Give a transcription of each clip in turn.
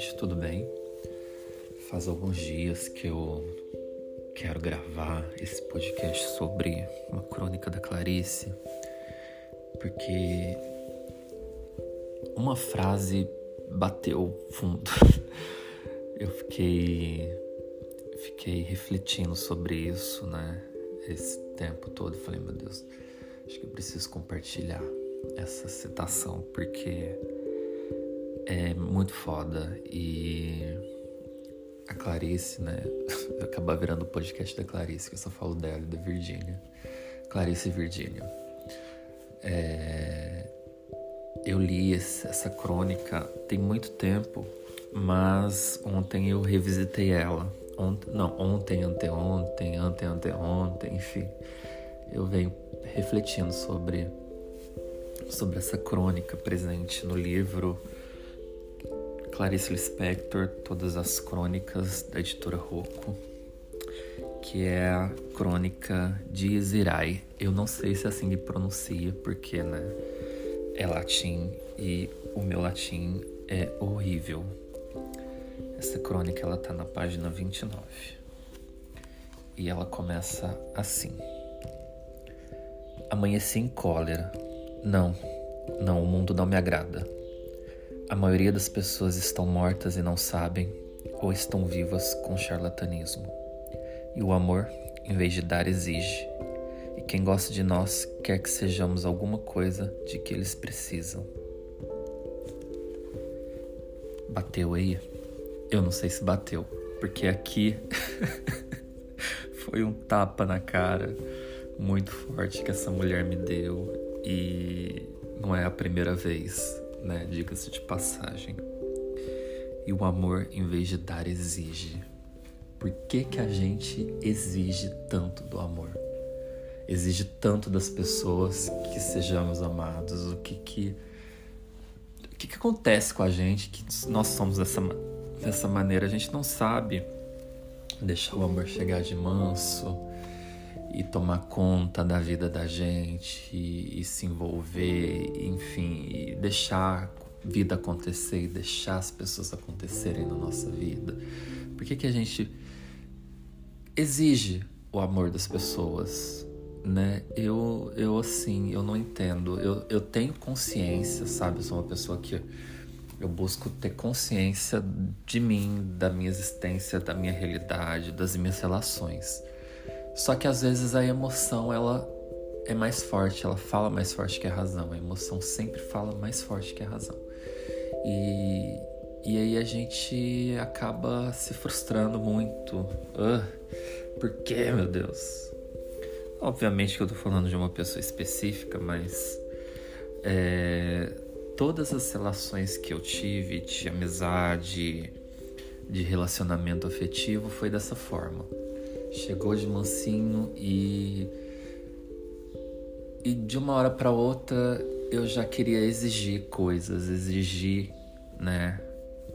gente, tudo bem? Faz alguns dias que eu quero gravar esse podcast sobre uma crônica da Clarice, porque uma frase bateu fundo. Eu fiquei fiquei refletindo sobre isso, né? Esse tempo todo, falei, meu Deus, acho que eu preciso compartilhar essa citação porque é muito foda e a Clarice, né? Acabar virando o podcast da Clarice, que eu só falo dela e da Virgínia. Clarice e Virgínia. É... Eu li essa crônica tem muito tempo, mas ontem eu revisitei ela. Ontem, não, ontem, anteontem, ante, anteontem, enfim. Eu venho refletindo sobre sobre essa crônica presente no livro Clarice Lispector, Todas as Crônicas, da editora Rocco, que é a crônica de Izirai. Eu não sei se é assim que pronuncia, porque né, é latim e o meu latim é horrível. Essa crônica ela tá na página 29. E ela começa assim: Amanheci em cólera não, não, o mundo não me agrada. A maioria das pessoas estão mortas e não sabem, ou estão vivas com charlatanismo. E o amor, em vez de dar, exige. E quem gosta de nós quer que sejamos alguma coisa de que eles precisam. Bateu aí? Eu não sei se bateu, porque aqui foi um tapa na cara muito forte que essa mulher me deu e não é a primeira vez, né? Diga-se de passagem. E o amor, em vez de dar, exige. Por que, que a gente exige tanto do amor? Exige tanto das pessoas que sejamos amados? O que que, o que, que acontece com a gente que nós somos dessa, dessa maneira? A gente não sabe deixar o amor chegar de manso e tomar conta da vida da gente e, e se envolver, enfim, e deixar vida acontecer e deixar as pessoas acontecerem na nossa vida. Por que, que a gente exige o amor das pessoas? Né? Eu, eu assim, eu não entendo. Eu, eu tenho consciência, sabe? Eu sou uma pessoa que eu busco ter consciência de mim, da minha existência, da minha realidade, das minhas relações. Só que às vezes a emoção ela é mais forte, ela fala mais forte que a razão. A emoção sempre fala mais forte que a razão. E, e aí a gente acaba se frustrando muito. Uh, por que, meu Deus? Obviamente que eu tô falando de uma pessoa específica, mas é, todas as relações que eu tive de amizade, de relacionamento afetivo, foi dessa forma chegou de mansinho e e de uma hora para outra eu já queria exigir coisas, exigir, né,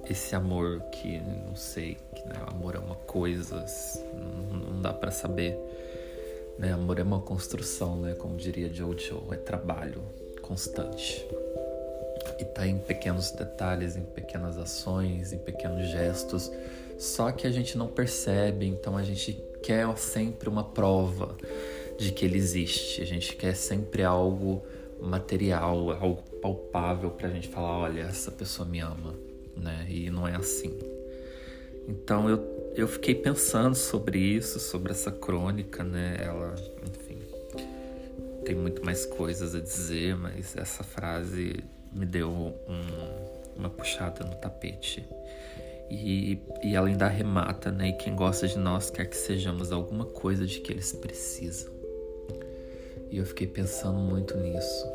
esse amor que não sei, que né, amor é uma coisa, não, não dá para saber, né? Amor é uma construção, né, como diria Jojo, é trabalho constante. E tá em pequenos detalhes, em pequenas ações, em pequenos gestos, só que a gente não percebe, então a gente quer sempre uma prova de que ele existe. A gente quer sempre algo material, algo palpável pra gente falar, olha, essa pessoa me ama, né? E não é assim. Então eu, eu fiquei pensando sobre isso, sobre essa crônica, né? Ela, enfim, tem muito mais coisas a dizer, mas essa frase me deu um, uma puxada no tapete. E, e ela ainda arremata, né? E quem gosta de nós quer que sejamos alguma coisa de que eles precisam. E eu fiquei pensando muito nisso.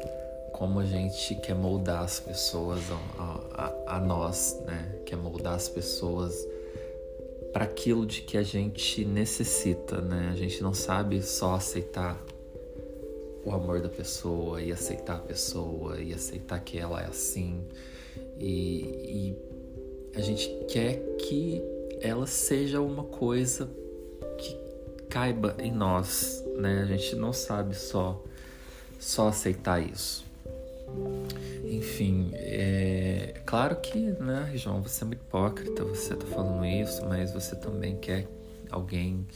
Como a gente quer moldar as pessoas a, a, a nós, né? Quer moldar as pessoas para aquilo de que a gente necessita, né? A gente não sabe só aceitar o amor da pessoa e aceitar a pessoa e aceitar que ela é assim e, e a gente quer que ela seja uma coisa que caiba em nós, né? A gente não sabe só só aceitar isso. enfim, é claro que, né, João, você é muito hipócrita, você tá falando isso, mas você também quer alguém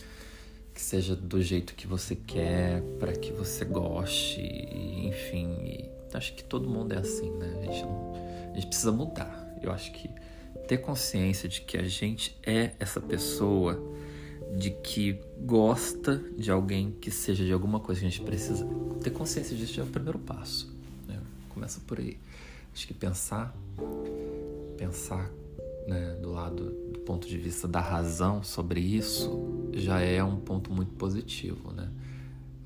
que seja do jeito que você quer, para que você goste, enfim. E acho que todo mundo é assim, né? A gente, não, a gente precisa mudar. Eu acho que ter consciência de que a gente é essa pessoa de que gosta de alguém que seja de alguma coisa que a gente precisa. Ter consciência disso já é o primeiro passo. Né? Começa por aí. Acho que pensar, pensar né, do lado do ponto de vista da razão sobre isso já é um ponto muito positivo, né?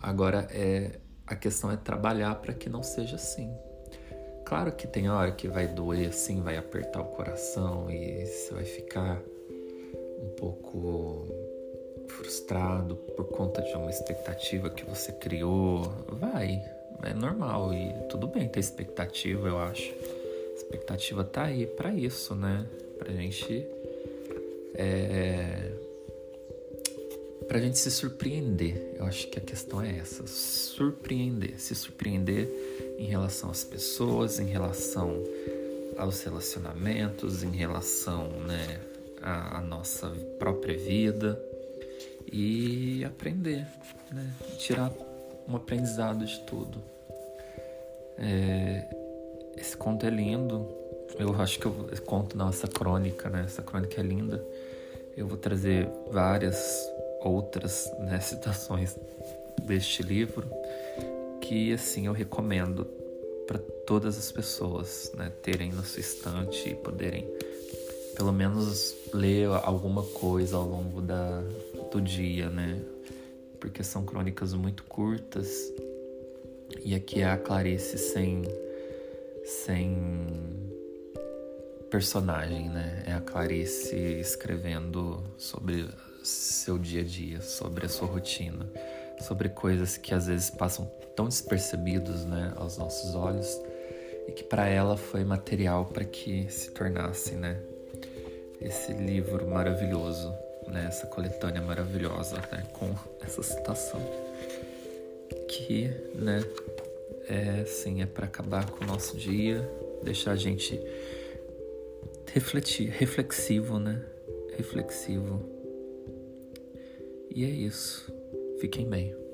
Agora é a questão é trabalhar para que não seja assim. Claro que tem hora que vai doer assim, vai apertar o coração e você vai ficar um pouco frustrado por conta de uma expectativa que você criou. Vai, é normal e tudo bem ter expectativa, eu acho. A expectativa tá aí para isso, né? Pra gente é, pra gente se surpreender. Eu acho que a questão é essa, surpreender, se surpreender em relação às pessoas, em relação aos relacionamentos, em relação, né, à, à nossa própria vida e aprender, né? Tirar um aprendizado de tudo. É, esse conto é lindo. Eu acho que eu conto nossa crônica, né? Essa crônica é linda. Eu vou trazer várias outras né, citações deste livro que assim eu recomendo para todas as pessoas, né, terem na sua estante e poderem pelo menos ler alguma coisa ao longo da, do dia, né? Porque são crônicas muito curtas e aqui é a Clarice sem sem personagem, né? É a Clarice escrevendo sobre seu dia a dia, sobre a sua rotina, sobre coisas que às vezes passam tão despercebidos, né, aos nossos olhos e que para ela foi material para que se tornasse, né, esse livro maravilhoso, né? essa coletânea maravilhosa né? com essa citação que né, é sim é para acabar com o nosso dia, deixar a gente refletir, reflexivo, né? Reflexivo. E é isso. Fiquem bem.